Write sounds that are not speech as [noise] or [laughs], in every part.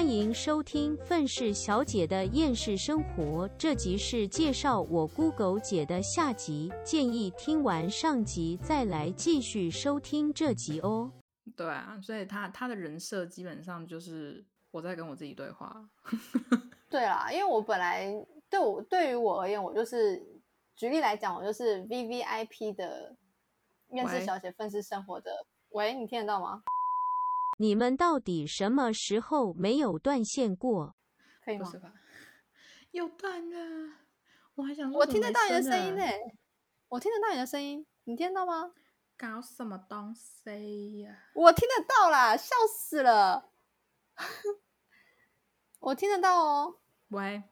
欢迎收听《愤世小姐的厌世生活》，这集是介绍我 Google 姐的下集，建议听完上集再来继续收听这集哦。对啊，所以她她的人设基本上就是我在跟我自己对话。[laughs] 对啦，因为我本来对我对于我而言，我就是举例来讲，我就是 V V I P 的厌世小姐，愤世生活的。喂，你听得到吗？你们到底什么时候没有断线过？可以吗？又断了，我还想我听得到你的声音呢，我听得到你的声音，你听得到吗？搞什么东西呀？我听得到啦，笑死了！[laughs] 我听得到哦。喂，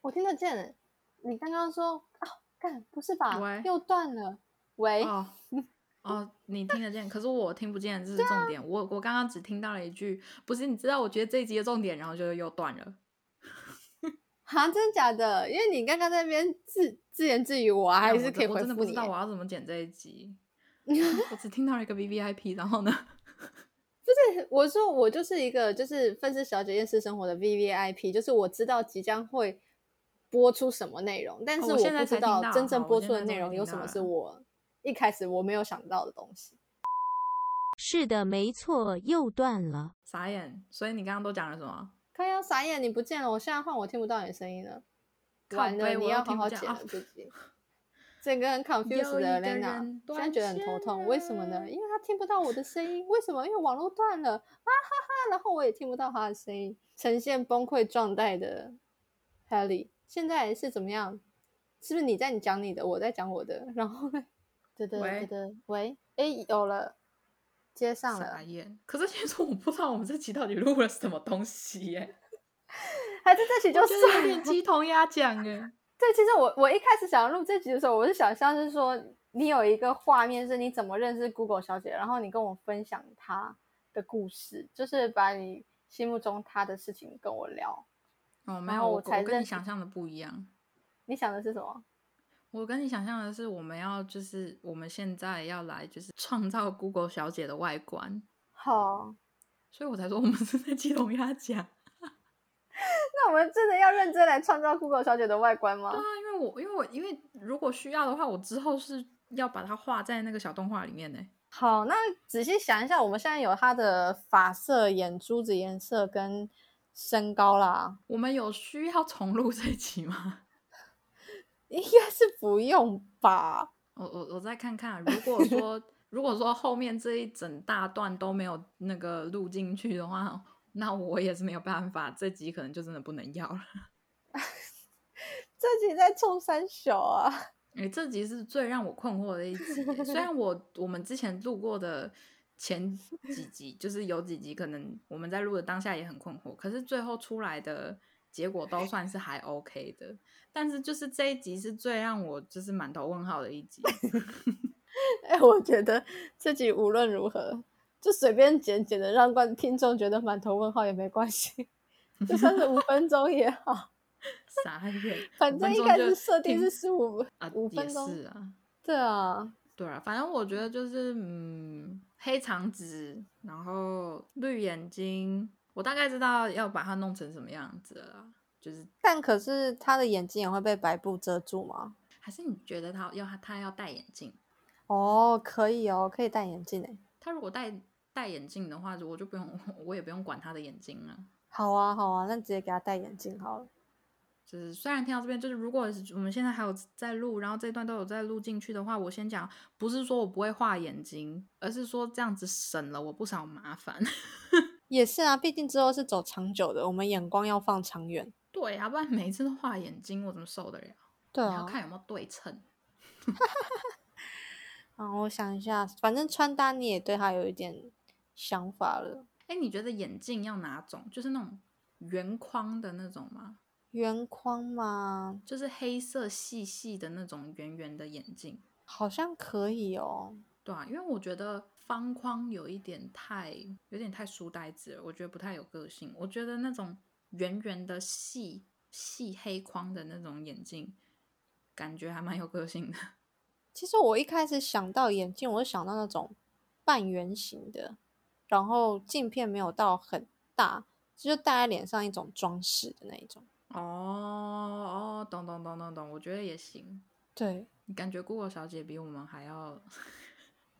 我听得见。你刚刚说啊，干不是吧？喂，又断了。喂。哦，[laughs] 你听得见，可是我听不见，这是重点。我我刚刚只听到了一句，不是，你知道，我觉得这一集的重点，然后就又断了。[laughs] 哈，真的假的？因为你刚刚在那边自自言自语，我还是可以回复你。我真的不知道我要怎么剪这一集。[laughs] 我只听到了一个 V V I P，然后呢？[laughs] 不是，我说我就是一个就是愤世小姐厌世生活的 V V I P，就是我知道即将会播出什么内容，但是我不知道真正播出的内容有什么是我。一开始我没有想到的东西，是的，没错，又断了，傻眼。所以你刚刚都讲了什么？刚刚傻眼，你不见了，我现在换我听不到你的声音了。完了，你要好好剪了自己。整个很 confused 的 Lena，现在觉得很头痛，为什么呢？因为他听不到我的声音，为什么？因为网络断了，啊哈哈，然后我也听不到他的声音，呈现崩溃状态的 Helly，现在是怎么样？是不是你在你讲你的，我在讲我的，然后呢？对对对对，喂，哎，有了，接上了。可是其实我不知道我们这期到底录了什么东西耶，[laughs] 还是这期就是有点鸡同鸭讲哎。[laughs] 对，其实我我一开始想要录这集的时候，我是想象是说你有一个画面是你怎么认识 Google 小姐，然后你跟我分享她的故事，就是把你心目中她的事情跟我聊。哦，没有，我才跟你想象的不一样。你想的是什么？我跟你想象的是，我们要就是我们现在要来就是创造 Google 小姐的外观，好，所以我才说我们是在鸡同鸭讲。[laughs] 那我们真的要认真来创造 Google 小姐的外观吗？对啊，因为我因为我因为如果需要的话，我之后是要把它画在那个小动画里面呢。好，那仔细想一下，我们现在有她的发色、眼珠子颜色跟身高啦。我们有需要重录这集吗？应该是不用吧。我我我再看看，如果说 [laughs] 如果说后面这一整大段都没有那个录进去的话，那我也是没有办法，这集可能就真的不能要了。[laughs] 这集在冲三小啊！哎，这集是最让我困惑的一集。虽然我我们之前录过的前几集，就是有几集可能我们在录的当下也很困惑，可是最后出来的结果都算是还 OK 的。但是就是这一集是最让我就是满头问号的一集。[laughs] 哎，我觉得这集无论如何就随便剪剪的，让观听众觉得满头问号也没关系，就算是五分钟也好。[laughs] 傻眼，反正一开始设定是十五啊，五分钟是啊，对啊，对啊，反正我觉得就是嗯，黑长直，然后绿眼睛，我大概知道要把它弄成什么样子了。就是，但可是他的眼睛也会被白布遮住吗？还是你觉得他要他要戴眼镜？哦，可以哦，可以戴眼镜诶。他如果戴戴眼镜的话，我就不用，[laughs] 我也不用管他的眼睛了。好啊，好啊，那直接给他戴眼镜好了。就是虽然听到这边，就是如果我们现在还有在录，然后这段都有在录进去的话，我先讲，不是说我不会画眼睛，而是说这样子省了我不少麻烦。[laughs] 也是啊，毕竟之后是走长久的，我们眼光要放长远。对啊，不然每次都画眼睛，我怎么受得了？对啊，要看有没有对称。[laughs] 啊，我想一下，反正穿搭你也对他有一点想法了。哎，你觉得眼镜要哪种？就是那种圆框的那种吗？圆框吗？就是黑色细细的那种圆圆的眼镜，好像可以哦。对啊，因为我觉得方框有一点太有点太书呆子了，我觉得不太有个性。我觉得那种。圆圆的细细黑框的那种眼镜，感觉还蛮有个性的。[laughs] 其实我一开始想到眼镜，我就想到那种半圆形的，然后镜片没有到很大，就是戴在脸上一种装饰的那一种。哦哦，懂懂懂懂懂，我觉得也行。对你感觉 Google 小姐比我们还要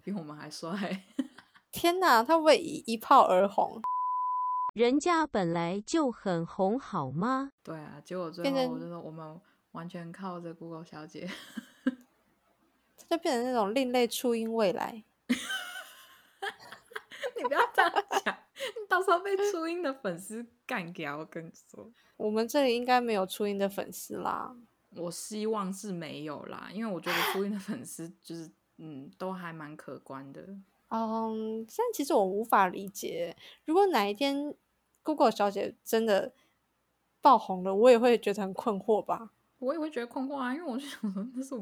比我们还帅？[laughs] 天哪，他会一一炮而红？人家本来就很红，好吗？对啊，结果最后我就说我们完全靠着 Google 小姐，[laughs] 她就变成那种另类初音未来。[laughs] 你不要这样讲，你到时候被初音的粉丝干掉。我跟你说，我们这里应该没有初音的粉丝啦。我希望是没有啦，因为我觉得初音的粉丝就是嗯，都还蛮可观的。嗯，现在其实我无法理解，如果哪一天 Google 小姐真的爆红了，我也会觉得很困惑吧。我也会觉得困惑啊，因为我就想说，那是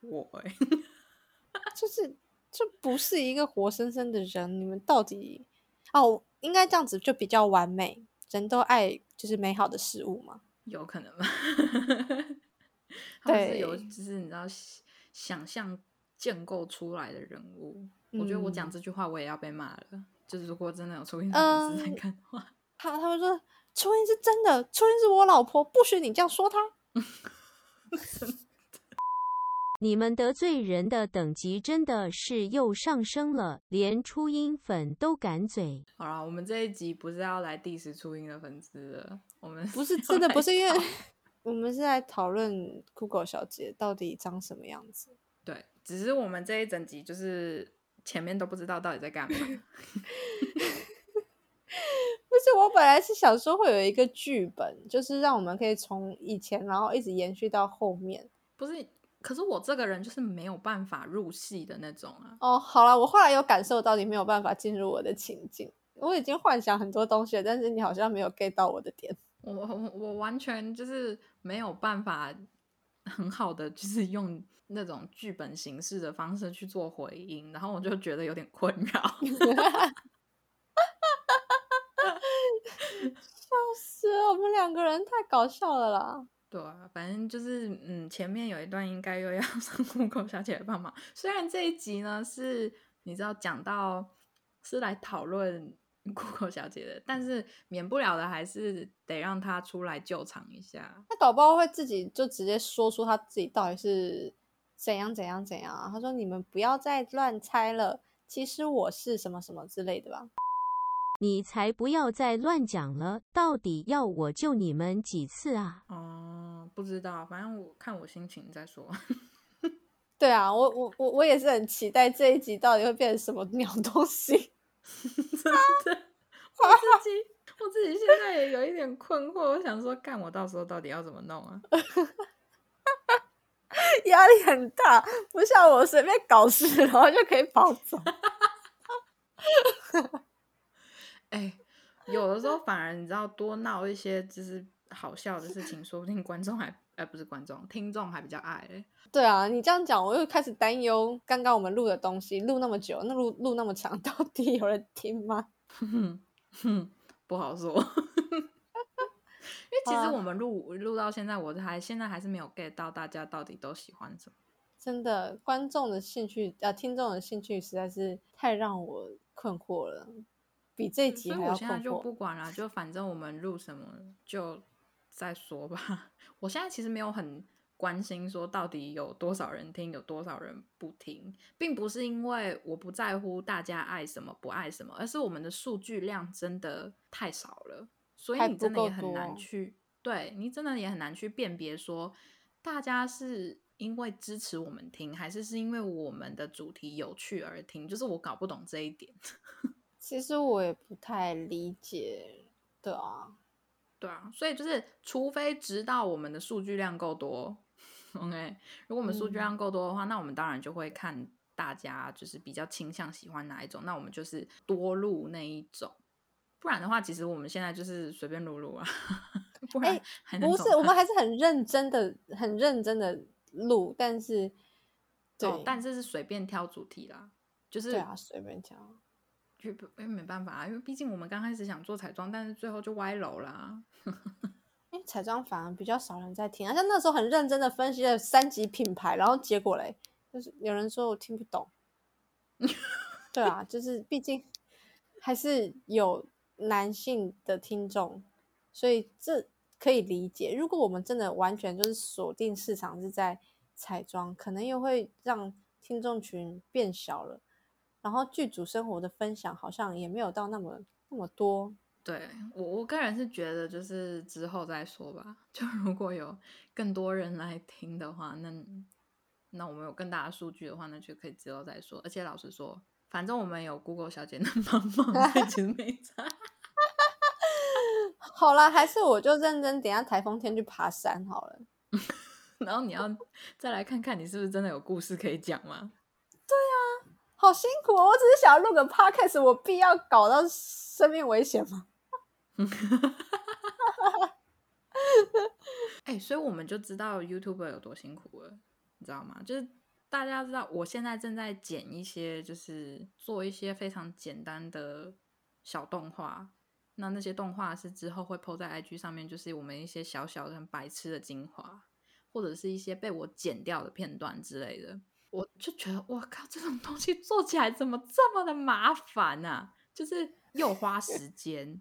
我哎，[laughs] 就是这不是一个活生生的人，你们到底哦，应该这样子就比较完美。人都爱就是美好的事物嘛，有可能吧？[laughs] 对，有就是你知道想象建构出来的人物。我觉得我讲这句话，我也要被骂了。就是如果真的有初音粉丝在看的话，[laughs] 他他们说初音是真的，初音是我老婆，不许你这样说她。[laughs] 你们得罪人的等级真的是又上升了，连初音粉都敢嘴。好了，我们这一集不是要来 diss 初音的粉丝了，我们不是真的不是因为，我们是在讨论酷狗小姐到底长什么样子。对，只是我们这一整集就是前面都不知道到底在干嘛。[laughs] [laughs] 不是，我本来是想说会有一个剧本，就是让我们可以从以前然后一直延续到后面。不是。可是我这个人就是没有办法入戏的那种啊。哦，好了，我后来有感受到你没有办法进入我的情境。我已经幻想很多东西了，但是你好像没有 get 到我的点。我我我完全就是没有办法很好的就是用那种剧本形式的方式去做回应，然后我就觉得有点困扰。[laughs] 笑死，我们两个人太搞笑了啦。对啊，反正就是嗯，前面有一段应该又要 [laughs] 上 Google 小姐帮忙。虽然这一集呢是你知道讲到是来讨论 [laughs] Google 小姐的，但是免不了的还是得让她出来救场一下。那搞不好会自己就直接说出他自己到底是怎样怎样怎样啊？他说你们不要再乱猜了，其实我是什么什么之类的吧。你才不要再乱讲了！到底要我救你们几次啊？哦，不知道，反正我看我心情再说。[laughs] 对啊，我我我我也是很期待这一集到底会变成什么鸟东西。[laughs] 真的，[laughs] 我自己我自己现在也有一点困惑，我想说，干我到时候到底要怎么弄啊？[laughs] 压力很大，不像我随便搞事，然后就可以跑走。[laughs] 哎，有的时候反而你知道多闹一些就是好笑的事情，说不定观众还呃不是观众，听众还比较爱。对啊，你这样讲，我又开始担忧，刚刚我们录的东西录那么久，那录录那么长，[laughs] 到底有人听吗？[laughs] 不好说，[laughs] 因为其实我们录录到现在，我还现在还是没有 get 到大家到底都喜欢什么。真的，观众的兴趣啊，听众的兴趣实在是太让我困惑了。比这集还要我现在就不管了，就反正我们录什么就再说吧。[laughs] 我现在其实没有很关心说到底有多少人听，有多少人不听，并不是因为我不在乎大家爱什么不爱什么，而是我们的数据量真的太少了，所以你真的也很难去对你真的也很难去辨别说大家是因为支持我们听，还是是因为我们的主题有趣而听，就是我搞不懂这一点。[laughs] 其实我也不太理解，对啊，对啊，所以就是，除非直到我们的数据量够多，OK，如果我们数据量够多的话，那我们当然就会看大家就是比较倾向喜欢哪一种，那我们就是多录那一种，不然的话，其实我们现在就是随便录录啊，不然不是，我们还是很认真的、很认真的录，但是，对，但是是随便挑主题啦，就是对啊，随便挑。因为没办法啊，因为毕竟我们刚开始想做彩妆，但是最后就歪楼啦。[laughs] 因为彩妆反而比较少人在听，而且那时候很认真的分析了三级品牌，然后结果嘞，就是有人说我听不懂。[laughs] 对啊，就是毕竟还是有男性的听众，所以这可以理解。如果我们真的完全就是锁定市场是在彩妆，可能又会让听众群变小了。然后剧组生活的分享好像也没有到那么那么多。对我我个人是觉得就是之后再说吧。[laughs] 就如果有更多人来听的话，那那我们有更大的数据的话，那就可以之后再说。而且老实说，反正我们有 Google 小姐能帮忙，[laughs] 所以其实没差。[laughs] 好了，还是我就认真，等下台风天去爬山好了。然后你要再来看看，你是不是真的有故事可以讲吗？好辛苦哦！我只是想要录个 podcast，我必要搞到生命危险吗？[laughs] 哎，所以我们就知道 YouTube 有多辛苦了，你知道吗？就是大家知道，我现在正在剪一些，就是做一些非常简单的小动画。那那些动画是之后会 PO 在 IG 上面，就是我们一些小小的很白痴的精华，或者是一些被我剪掉的片段之类的。我就觉得，我靠，这种东西做起来怎么这么的麻烦啊？就是又花时间。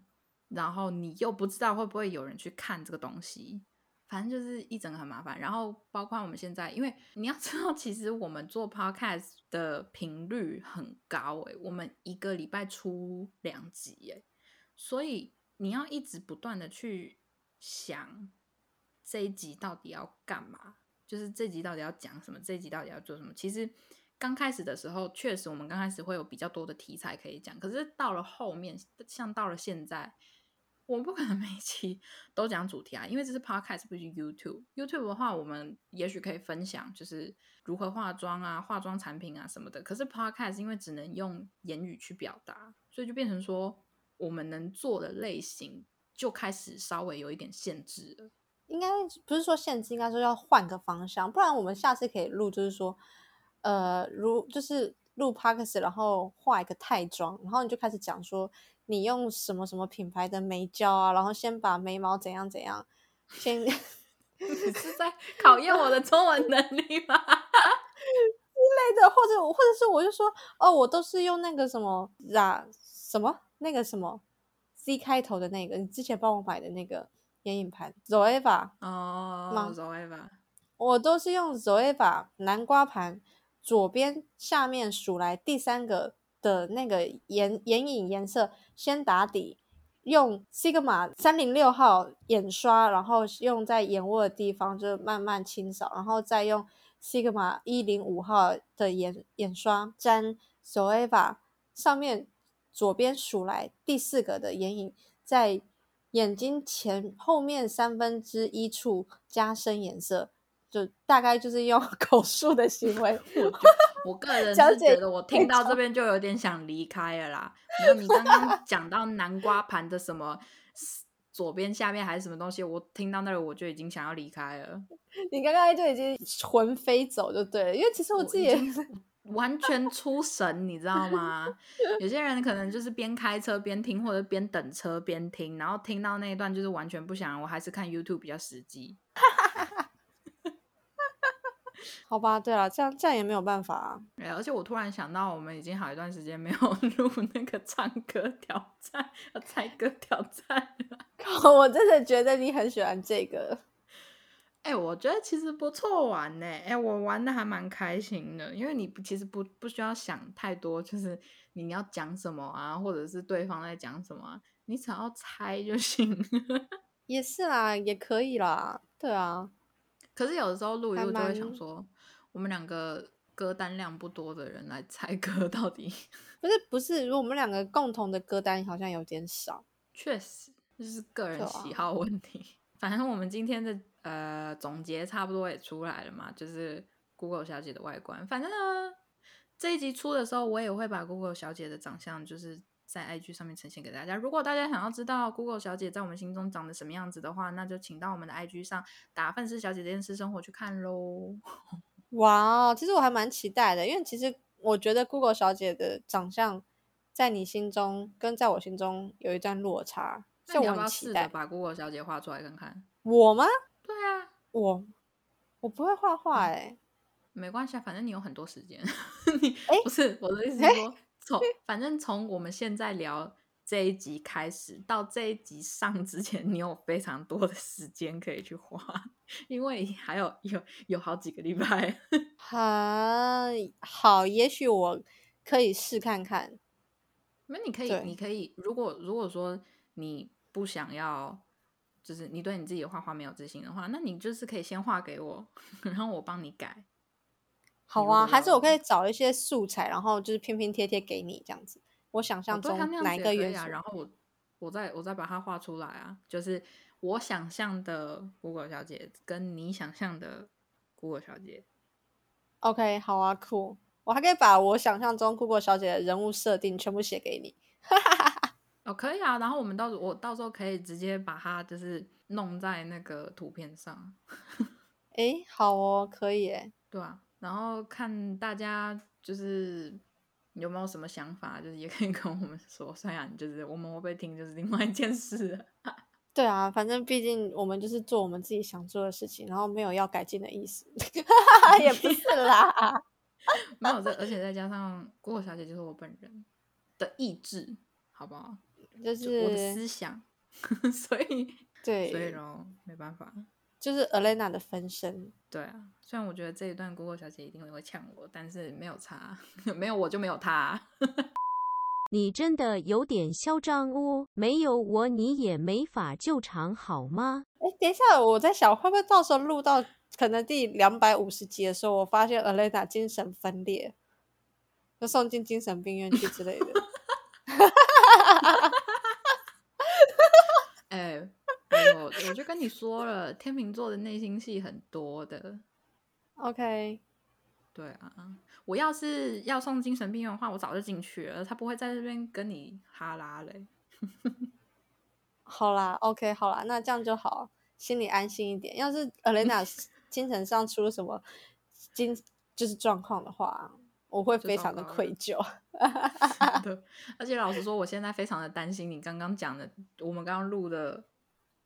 然后你又不知道会不会有人去看这个东西，反正就是一整个很麻烦。然后包括我们现在，因为你要知道，其实我们做 podcast 的频率很高诶，我们一个礼拜出两集诶，所以你要一直不断的去想这一集到底要干嘛，就是这集到底要讲什么，这集到底要做什么。其实刚开始的时候，确实我们刚开始会有比较多的题材可以讲，可是到了后面，像到了现在。我不可能每一期都讲主题啊，因为这是 podcast，不是 YouTube。YouTube 的话，我们也许可以分享，就是如何化妆啊、化妆产品啊什么的。可是 podcast 因为只能用言语去表达，所以就变成说，我们能做的类型就开始稍微有一点限制了。应该不是说限制，应该说要换个方向，不然我们下次可以录，就是说，呃，如就是录 podcast，然后画一个泰妆，然后你就开始讲说。你用什么什么品牌的眉胶啊？然后先把眉毛怎样怎样，先 [laughs] 你是在考验我的中文能力吗？[laughs] 之类的，或者或者是我就说哦，我都是用那个什么啊什么那个什么 C 开头的那个，你之前帮我买的那个眼影盘 Zoeva 哦，Zoeva，我都是用 Zoeva 南瓜盘，左边下面数来第三个。的那个眼眼影颜色，先打底，用 Sigma 三零六号眼刷，然后用在眼窝的地方就慢慢清扫，然后再用 Sigma 一零五号的眼眼刷沾 Zoeva 上面左边数来第四个的眼影，在眼睛前后面三分之一处加深颜色。就大概就是用 [laughs] 口述的行为，[laughs] 我个人是觉得我听到这边就有点想离开了啦。你 [laughs] 刚刚讲到南瓜盘的什么左边下面还是什么东西，我听到那里我就已经想要离开了。你刚刚就已经魂飞走就对了，因为其实我自己也完全出神，你知道吗？[laughs] 有些人可能就是边开车边听，或者边等车边听，然后听到那一段就是完全不想，我还是看 YouTube 比较实际。[laughs] 好吧，对了，这样这样也没有办法啊。对，而且我突然想到，我们已经好一段时间没有 [laughs] 录那个唱歌挑战、猜歌挑战了。我真的觉得你很喜欢这个。哎，我觉得其实不错玩呢。哎，我玩的还蛮开心的，因为你其实不不需要想太多，就是你要讲什么啊，或者是对方在讲什么，你只要猜就行。[laughs] 也是啦，也可以啦。对啊。可是有的时候录一录就会想说，我们两个歌单量不多的人来猜歌 [laughs] 到底不是不是，如果我们两个共同的歌单好像有点少，确实就是个人喜好问题。[laughs] 反正我们今天的呃总结差不多也出来了嘛，就是 Google 小姐的外观。反正呢这一集出的时候，我也会把 Google 小姐的长相就是。在 IG 上面呈现给大家。如果大家想要知道 Google 小姐在我们心中长得什么样子的话，那就请到我们的 IG 上打“愤世小姐的私生活”去看喽。[laughs] 哇，其实我还蛮期待的，因为其实我觉得 Google 小姐的长相在你心中跟在我心中有一段落差。那你要不要试着把 Google 小姐画出来看看？我吗？对啊，我我不会画画哎，没关系，反正你有很多时间。[laughs] 你不是我的意思是说。[laughs] 从反正从我们现在聊这这一集开始到这一集上之前，你有非常多的时间可以去画，因为还有有有好几个礼拜。[laughs] 好，好，也许我可以试看看。那你可以，你可以，如果如果说你不想要，就是你对你自己的画画没有自信的话，那你就是可以先画给我，[laughs] 然后我帮你改。好啊，还是我可以找一些素材，然后就是拼拼贴贴给你这样子。我想象中哪一个元素，然后我我再我再把它画出来啊，就是我想象的 Google 小姐跟你想象的 Google 小姐。OK，好啊，酷。我还可以把我想象中 Google 小姐的人物设定全部写给你。[laughs] 哦，可以啊。然后我们到时我到时候可以直接把它就是弄在那个图片上。[laughs] 哎，好哦，可以哎。对啊，然后看大家就是有没有什么想法，就是也可以跟我们说。[laughs] 虽然就是我们会不会听，就是另外一件事。[laughs] 对啊，反正毕竟我们就是做我们自己想做的事情，然后没有要改进的意思。也不是啦。没有这，而且再加上郭小姐就是我本人的意志，好不好？就是我的思想，[laughs] 所以对，所以咯，没办法，就是 Elena 的分身。对啊，虽然我觉得这一段姑姑小姐一定会呛我，但是没有差，[laughs] 没有我就没有她。[laughs] 你真的有点嚣张哦，没有我你也没法救场好吗？哎，等一下，我在想会不会到时候录到。可能第两百五十集的时候，我发现 Elena 精神分裂，就送进精神病院去之类的。哎，我我就跟你说了，天秤座的内心戏很多的。OK，对啊，我要是要送精神病院的话，我早就进去了，他不会在这边跟你哈拉嘞。[laughs] 好啦，OK，好啦，那这样就好，心里安心一点。要是 Elena。[laughs] 精神上出了什么精就是状况的话，我会非常的愧疚。[laughs] 而且老实说，我现在非常的担心你刚刚讲的，我们刚刚录的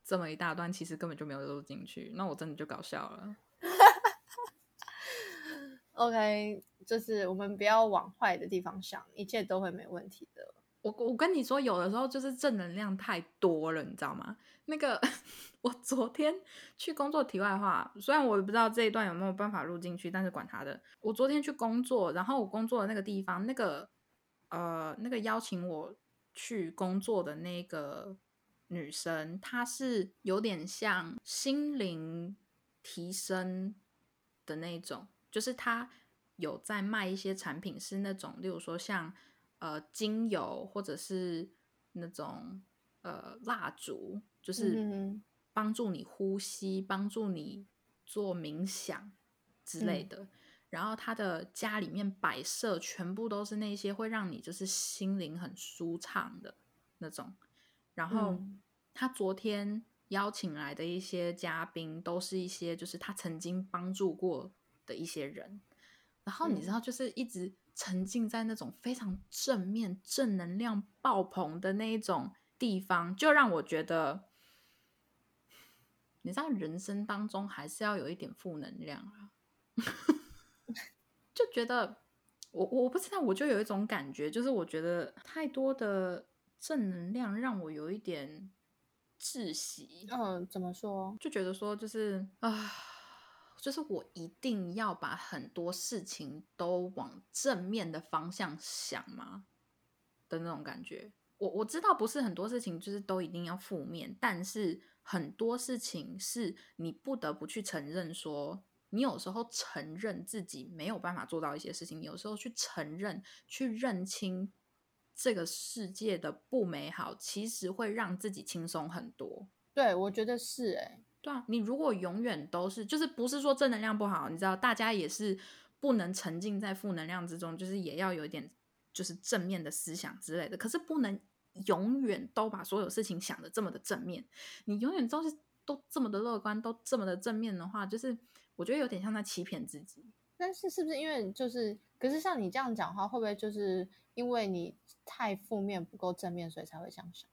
这么一大段，其实根本就没有录进去，那我真的就搞笑了。[laughs] OK，就是我们不要往坏的地方想，一切都会没问题的。我我跟你说，有的时候就是正能量太多了，你知道吗？那个。[laughs] 我昨天去工作，题外话，虽然我也不知道这一段有没有办法录进去，但是管他的。我昨天去工作，然后我工作的那个地方，那个呃，那个邀请我去工作的那个女生，她是有点像心灵提升的那种，就是她有在卖一些产品，是那种，例如说像呃精油或者是那种呃蜡烛，就是。帮助你呼吸，帮助你做冥想之类的。然后他的家里面摆设全部都是那些会让你就是心灵很舒畅的那种。然后他昨天邀请来的一些嘉宾，都是一些就是他曾经帮助过的一些人。然后你知道，就是一直沉浸在那种非常正面、正能量爆棚的那一种地方，就让我觉得。你知道人生当中还是要有一点负能量啊，[laughs] 就觉得我我不知道，我就有一种感觉，就是我觉得太多的正能量让我有一点窒息。嗯，怎么说？就觉得说就是啊，就是我一定要把很多事情都往正面的方向想吗的那种感觉。我我知道不是很多事情就是都一定要负面，但是。很多事情是你不得不去承认，说你有时候承认自己没有办法做到一些事情，有时候去承认、去认清这个世界的不美好，其实会让自己轻松很多。对，我觉得是哎，对啊，你如果永远都是，就是不是说正能量不好，你知道，大家也是不能沉浸在负能量之中，就是也要有一点就是正面的思想之类的，可是不能。永远都把所有事情想的这么的正面，你永远都是都这么的乐观，都这么的正面的话，就是我觉得有点像在欺骗自己。但是是不是因为就是，可是像你这样讲话，会不会就是因为你太负面不够正面，所以才会这样想？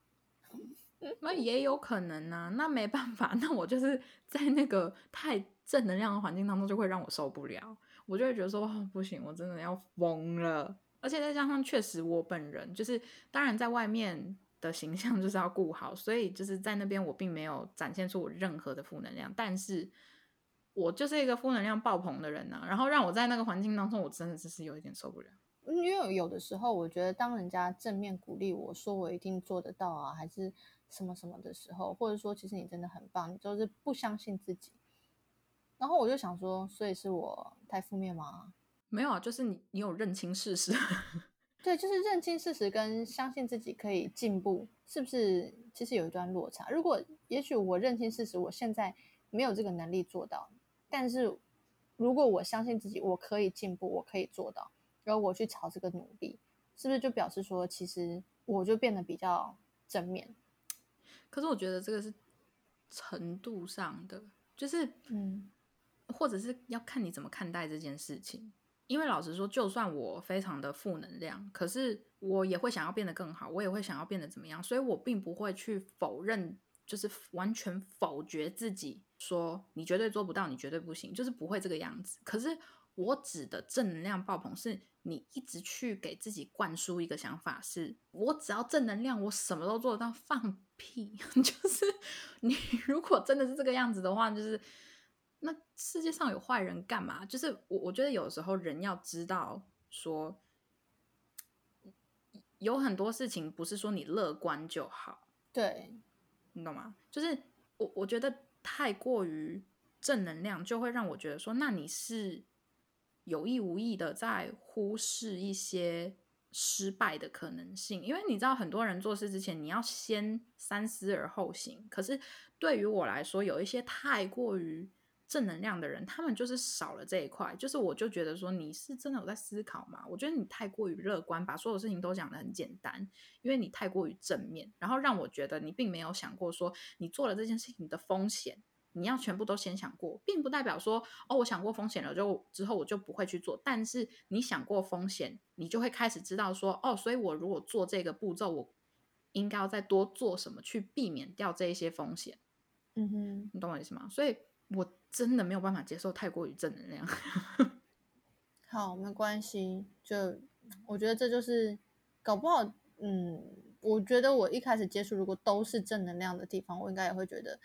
那 [laughs] 也有可能啊，那没办法，那我就是在那个太正能量的环境当中，就会让我受不了，我就会觉得说哦不行，我真的要疯了。而且再加上，确实我本人就是，当然在外面的形象就是要顾好，所以就是在那边我并没有展现出我任何的负能量，但是我就是一个负能量爆棚的人呐。然后让我在那个环境当中，我真的只是有一点受不了。因为有的时候，我觉得当人家正面鼓励我说我一定做得到啊，还是什么什么的时候，或者说其实你真的很棒，你就是不相信自己。然后我就想说，所以是我太负面吗？没有啊，就是你你有认清事实。[laughs] 对，就是认清事实跟相信自己可以进步，是不是？其实有一段落差。如果也许我认清事实，我现在没有这个能力做到，但是如果我相信自己，我可以进步，我可以做到。然后我去朝这个努力，是不是就表示说，其实我就变得比较正面？可是我觉得这个是程度上的，就是嗯，或者是要看你怎么看待这件事情。因为老实说，就算我非常的负能量，可是我也会想要变得更好，我也会想要变得怎么样，所以我并不会去否认，就是完全否决自己，说你绝对做不到，你绝对不行，就是不会这个样子。可是我指的正能量爆棚是。你一直去给自己灌输一个想法，是我只要正能量，我什么都做得到。放屁！[laughs] 就是你 [laughs] 如果真的是这个样子的话，就是那世界上有坏人干嘛？就是我我觉得有时候人要知道说，有很多事情不是说你乐观就好。对，你懂吗？就是我我觉得太过于正能量，就会让我觉得说，那你是。有意无意的在忽视一些失败的可能性，因为你知道，很多人做事之前你要先三思而后行。可是对于我来说，有一些太过于正能量的人，他们就是少了这一块。就是我就觉得说，你是真的有在思考吗？我觉得你太过于乐观，把所有事情都讲得很简单，因为你太过于正面，然后让我觉得你并没有想过说，你做了这件事情的风险。你要全部都先想过，并不代表说哦，我想过风险了，就之后我就不会去做。但是你想过风险，你就会开始知道说哦，所以我如果做这个步骤，我应该要再多做什么去避免掉这一些风险。嗯哼，你懂我意思吗？所以我真的没有办法接受太过于正能量。[laughs] 好，没关系，就我觉得这就是搞不好，嗯，我觉得我一开始接触如果都是正能量的地方，我应该也会觉得。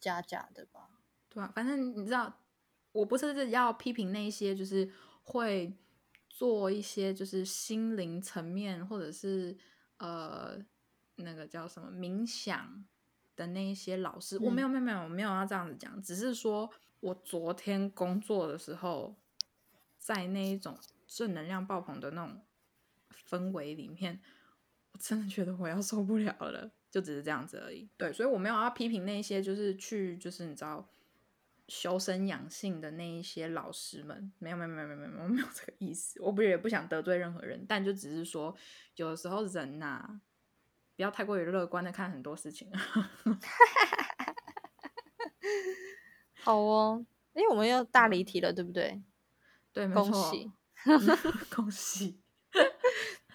假假的吧，对啊，反正你知道，我不是要批评那些就是会做一些就是心灵层面或者是呃那个叫什么冥想的那一些老师，我没有没有没有我没有要这样子讲，只是说我昨天工作的时候，在那一种正能量爆棚的那种氛围里面，我真的觉得我要受不了了。就只是这样子而已，对，所以我没有要批评那些就是去就是你知道修身养性的那一些老师们，没有没有没有没有没有没有这个意思，我不也不想得罪任何人，但就只是说有的时候人呐，不要太过于乐观的看很多事情。[laughs] 好哦，哎，我们又大离题了，对不对？对，恭喜 [laughs] 恭喜，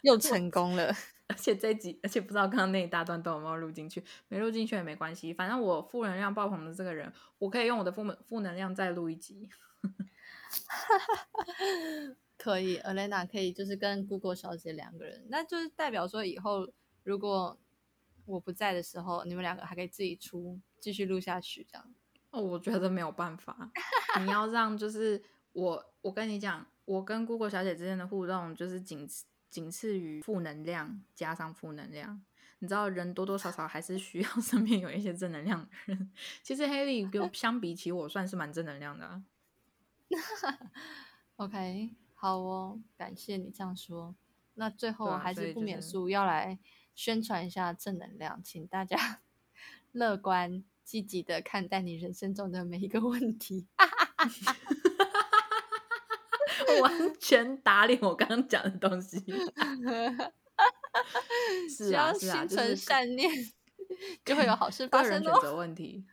又成功了。[laughs] 而且这集，而且不知道刚刚那一大段都有没有录进去，没录进去也没关系，反正我负能量爆棚的这个人，我可以用我的负负能量再录一集。可以，Elena 可以就是跟 Google 小姐两个人，那就是代表说以后如果我不在的时候，你们两个还可以自己出继续录下去这样。哦，我觉得没有办法，[laughs] 你要让就是我，我跟你讲，我跟 Google 小姐之间的互动就是仅此。仅次于负能量加上负能量，你知道人多多少少还是需要 [laughs] 身边有一些正能量的人。其实黑莉跟 [laughs] 相比起我算是蛮正能量的。OK，好哦，感谢你这样说。那最后还是不免俗要来宣传一下正能量，请大家 [laughs] 乐观积极的看待你人生中的每一个问题。[laughs] 完全打脸我刚刚讲的东西，[laughs] 是啊是啊，心存善念就会有好事发生。个人选择问题，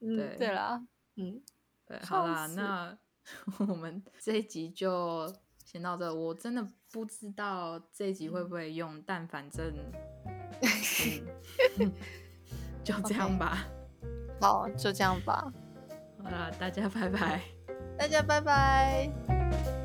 对对啦，嗯，对，好啦，那我们这一集就先到这。我真的不知道这一集会不会用，但反正 [laughs] [laughs] 就这样吧。好，就这样吧。好啦，大家拜拜。大家拜拜。